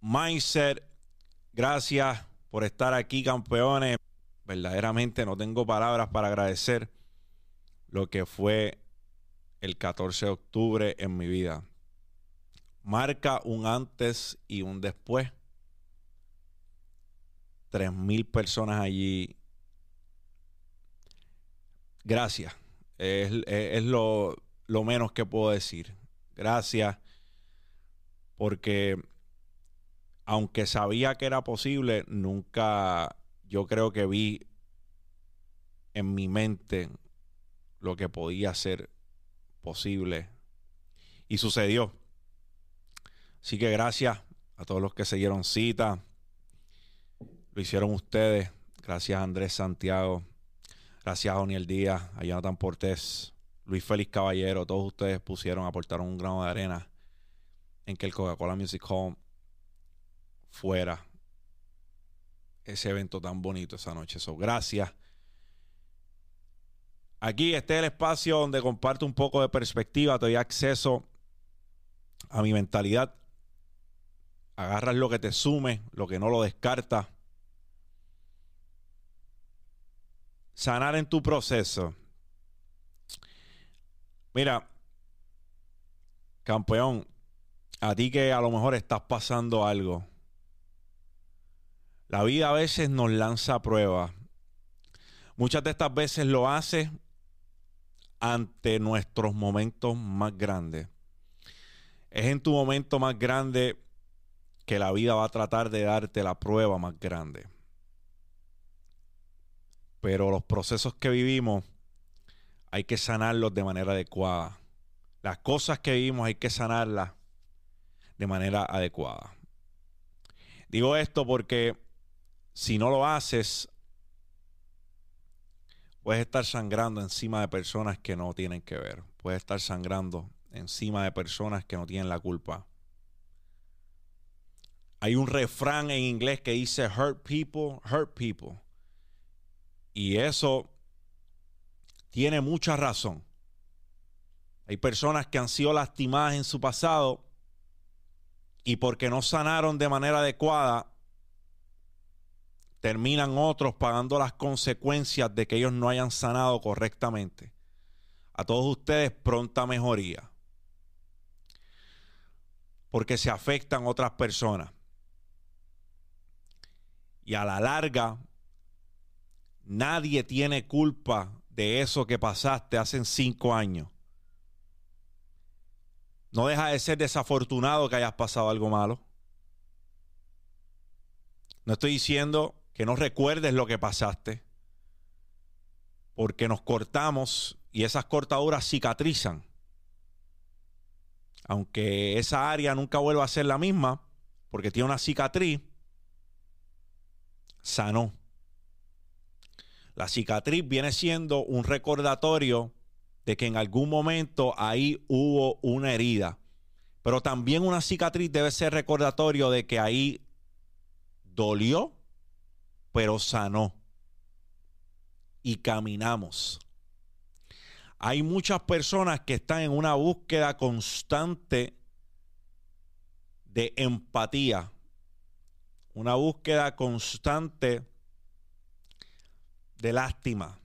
Mindset. Gracias por estar aquí, campeones. Verdaderamente no tengo palabras para agradecer lo que fue el 14 de octubre en mi vida. Marca un antes y un después. Tres mil personas allí. Gracias. Es, lo, lo menos que puedo decir. Gracias. Porque aunque sabía que era posible, nunca yo creo que vi en mi mente lo que podía ser posible. Y sucedió. Así que gracias a todos los que se dieron cita. Lo hicieron ustedes. Gracias a Andrés Santiago. Gracias a Díaz, a Jonathan Portés, Luis Félix Caballero. Todos ustedes pusieron, aportaron un grano de arena en que el Coca-Cola Music Hall fuera ese evento tan bonito esa noche. So, gracias. Aquí este es el espacio donde comparto un poco de perspectiva, te doy acceso a mi mentalidad. Agarras lo que te sume, lo que no lo descarta. Sanar en tu proceso. Mira, campeón, a ti que a lo mejor estás pasando algo la vida a veces nos lanza a prueba. Muchas de estas veces lo hace ante nuestros momentos más grandes. Es en tu momento más grande que la vida va a tratar de darte la prueba más grande. Pero los procesos que vivimos hay que sanarlos de manera adecuada. Las cosas que vivimos hay que sanarlas de manera adecuada. Digo esto porque si no lo haces, puedes estar sangrando encima de personas que no tienen que ver. Puedes estar sangrando encima de personas que no tienen la culpa. Hay un refrán en inglés que dice hurt people, hurt people. Y eso tiene mucha razón. Hay personas que han sido lastimadas en su pasado y porque no sanaron de manera adecuada, terminan otros pagando las consecuencias de que ellos no hayan sanado correctamente. A todos ustedes pronta mejoría. Porque se afectan otras personas. Y a la larga, nadie tiene culpa de eso que pasaste hace cinco años. No deja de ser desafortunado que hayas pasado algo malo. No estoy diciendo que no recuerdes lo que pasaste, porque nos cortamos y esas cortaduras cicatrizan. Aunque esa área nunca vuelva a ser la misma, porque tiene una cicatriz, sanó. La cicatriz viene siendo un recordatorio de que en algún momento ahí hubo una herida. Pero también una cicatriz debe ser recordatorio de que ahí dolió, pero sanó. Y caminamos. Hay muchas personas que están en una búsqueda constante de empatía, una búsqueda constante de lástima,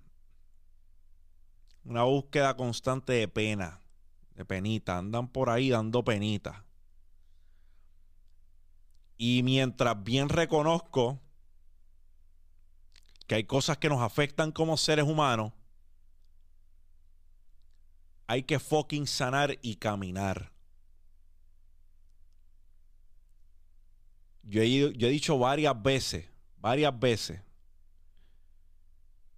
una búsqueda constante de pena, de penita, andan por ahí dando penita. Y mientras bien reconozco que hay cosas que nos afectan como seres humanos, hay que fucking sanar y caminar. Yo he, yo he dicho varias veces, varias veces,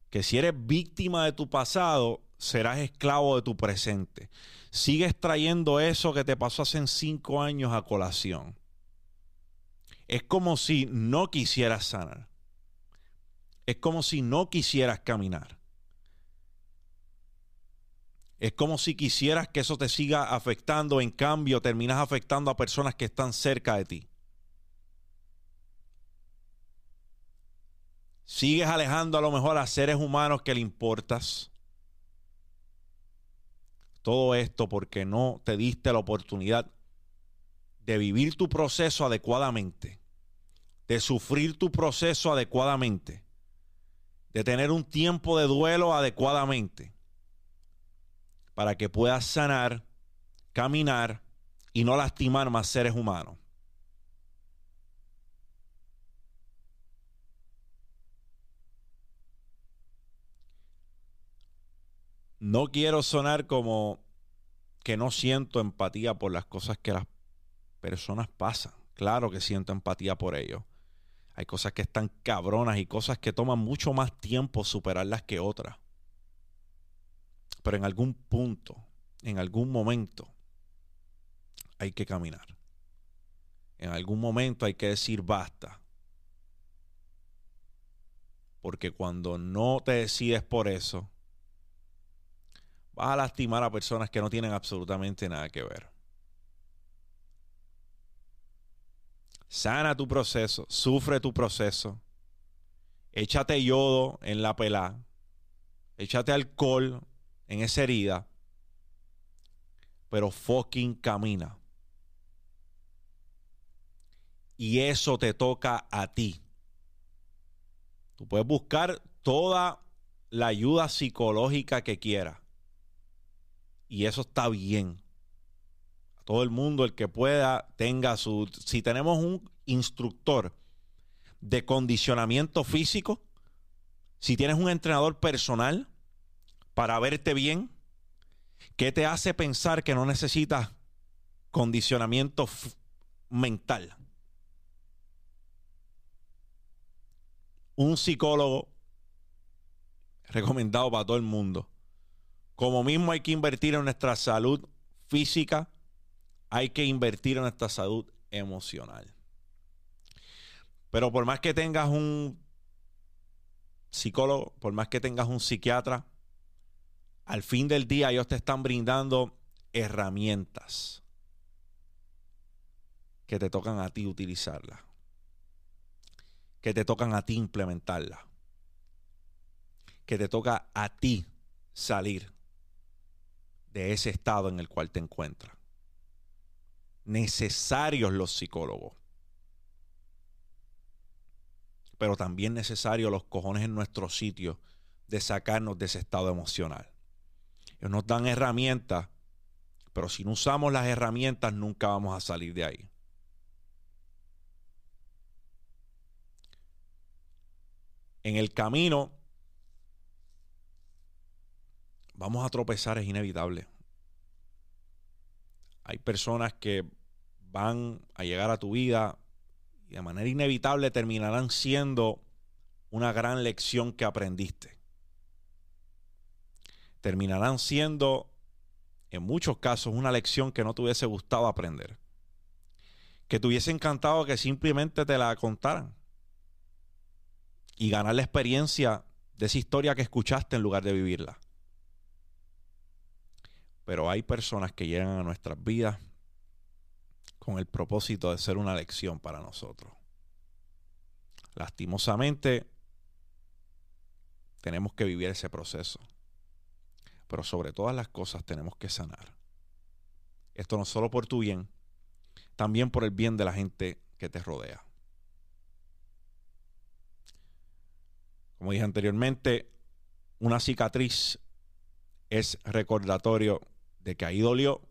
que si eres víctima de tu pasado, serás esclavo de tu presente. Sigues trayendo eso que te pasó hace cinco años a colación. Es como si no quisieras sanar es como si no quisieras caminar. Es como si quisieras que eso te siga afectando, en cambio terminas afectando a personas que están cerca de ti. Sigues alejando a lo mejor a seres humanos que le importas. Todo esto porque no te diste la oportunidad de vivir tu proceso adecuadamente, de sufrir tu proceso adecuadamente, de tener un tiempo de duelo adecuadamente, para que puedas sanar, caminar y no lastimar más seres humanos. No quiero sonar como que no siento empatía por las cosas que las personas pasan. Claro que siento empatía por ello. Hay cosas que están cabronas y cosas que toman mucho más tiempo superarlas que otras. Pero en algún punto, en algún momento, hay que caminar. En algún momento hay que decir basta. Porque cuando no te decides por eso, vas a lastimar a personas que no tienen absolutamente nada que ver. Sana tu proceso, sufre tu proceso. Échate yodo en la pelá. Échate alcohol en esa herida. Pero fucking camina. Y eso te toca a ti. Tú puedes buscar toda la ayuda psicológica que quieras. Y eso está bien. Todo el mundo, el que pueda, tenga su... Si tenemos un instructor de condicionamiento físico, si tienes un entrenador personal para verte bien, ¿qué te hace pensar que no necesitas condicionamiento mental? Un psicólogo recomendado para todo el mundo como mismo hay que invertir en nuestra salud física, hay que invertir en nuestra salud emocional. Pero por más que tengas un psicólogo, por más que tengas un psiquiatra, al fin del día ellos te están brindando herramientas que te tocan a ti utilizarlas, que te tocan a ti implementarlas, que te toca a ti salir de ese estado en el cual te encuentras. Necesarios los psicólogos. Pero también necesarios los cojones en nuestro sitio de sacarnos de ese estado emocional. Ellos nos dan herramientas, pero si no usamos las herramientas nunca vamos a salir de ahí. En el camino vamos a tropezar, es inevitable. Hay personas que van a llegar a tu vida y de manera inevitable terminarán siendo una gran lección que aprendiste. Terminarán siendo, en muchos casos, una lección que no te hubiese gustado aprender. Que te hubiese encantado que simplemente te la contaran. Y ganar la experiencia de esa historia que escuchaste en lugar de vivirla. Pero hay personas que llegan a nuestras vidas con el propósito de ser una lección para nosotros. Lastimosamente, tenemos que vivir ese proceso. Pero sobre todas las cosas tenemos que sanar. Esto no solo por tu bien, también por el bien de la gente que te rodea. Como dije anteriormente, una cicatriz es recordatorio de que ahí dolió,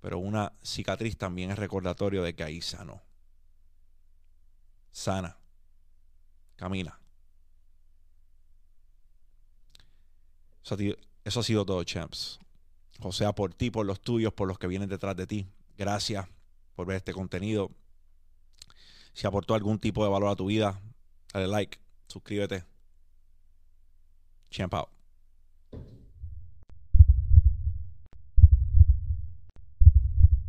pero una cicatriz también es recordatorio de que ahí sanó. Sana. Camina. Eso ha, sido todo, champs. O sea, por ti, por los tuyos, por los que vienen detrás de ti. Gracias por ver este contenido. Si aportó algún tipo de valor a tu vida, dale like, suscríbete. Champ out.